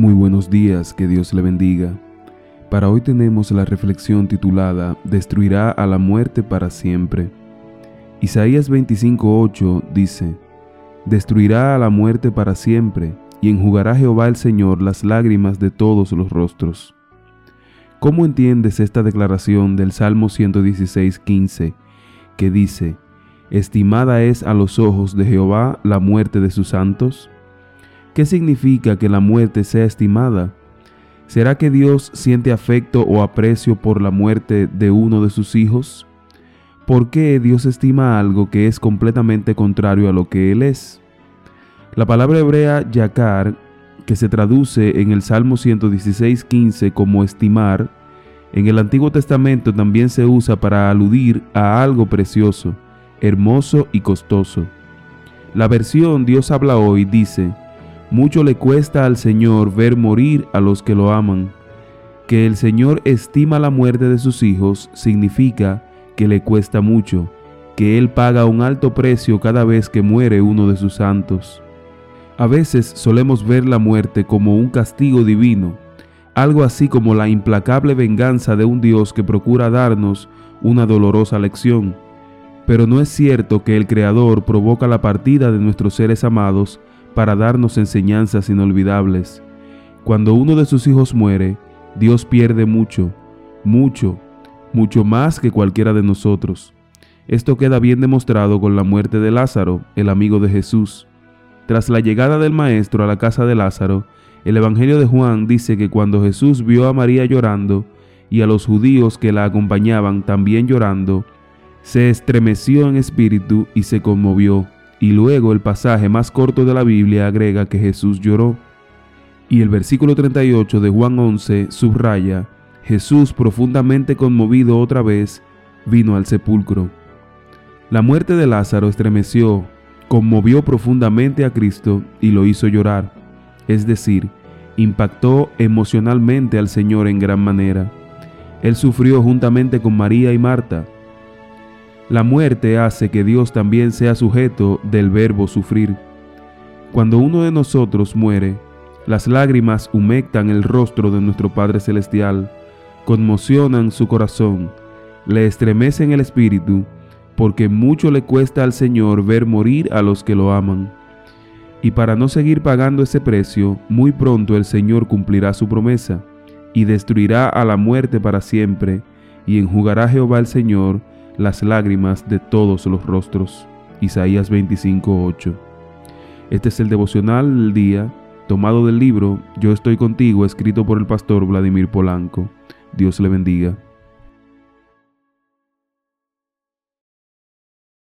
Muy buenos días, que Dios le bendiga. Para hoy tenemos la reflexión titulada Destruirá a la muerte para siempre. Isaías 25:8 dice, Destruirá a la muerte para siempre, y enjugará Jehová el Señor las lágrimas de todos los rostros. ¿Cómo entiendes esta declaración del Salmo 116:15, que dice, Estimada es a los ojos de Jehová la muerte de sus santos? ¿Qué significa que la muerte sea estimada? ¿Será que Dios siente afecto o aprecio por la muerte de uno de sus hijos? ¿Por qué Dios estima algo que es completamente contrario a lo que Él es? La palabra hebrea yakar, que se traduce en el Salmo 116.15 como estimar, en el Antiguo Testamento también se usa para aludir a algo precioso, hermoso y costoso. La versión Dios habla hoy dice, mucho le cuesta al Señor ver morir a los que lo aman. Que el Señor estima la muerte de sus hijos significa que le cuesta mucho, que Él paga un alto precio cada vez que muere uno de sus santos. A veces solemos ver la muerte como un castigo divino, algo así como la implacable venganza de un Dios que procura darnos una dolorosa lección. Pero no es cierto que el Creador provoca la partida de nuestros seres amados para darnos enseñanzas inolvidables. Cuando uno de sus hijos muere, Dios pierde mucho, mucho, mucho más que cualquiera de nosotros. Esto queda bien demostrado con la muerte de Lázaro, el amigo de Jesús. Tras la llegada del Maestro a la casa de Lázaro, el Evangelio de Juan dice que cuando Jesús vio a María llorando y a los judíos que la acompañaban también llorando, se estremeció en espíritu y se conmovió y luego el pasaje más corto de la Biblia agrega que Jesús lloró. Y el versículo 38 de Juan 11 subraya, Jesús profundamente conmovido otra vez, vino al sepulcro. La muerte de Lázaro estremeció, conmovió profundamente a Cristo y lo hizo llorar, es decir, impactó emocionalmente al Señor en gran manera. Él sufrió juntamente con María y Marta, la muerte hace que Dios también sea sujeto del verbo sufrir. Cuando uno de nosotros muere, las lágrimas humectan el rostro de nuestro Padre Celestial, conmocionan su corazón, le estremecen el espíritu, porque mucho le cuesta al Señor ver morir a los que lo aman. Y para no seguir pagando ese precio, muy pronto el Señor cumplirá su promesa, y destruirá a la muerte para siempre, y enjugará Jehová el Señor las lágrimas de todos los rostros. Isaías 25:8. Este es el devocional del día, tomado del libro Yo estoy contigo, escrito por el pastor Vladimir Polanco. Dios le bendiga.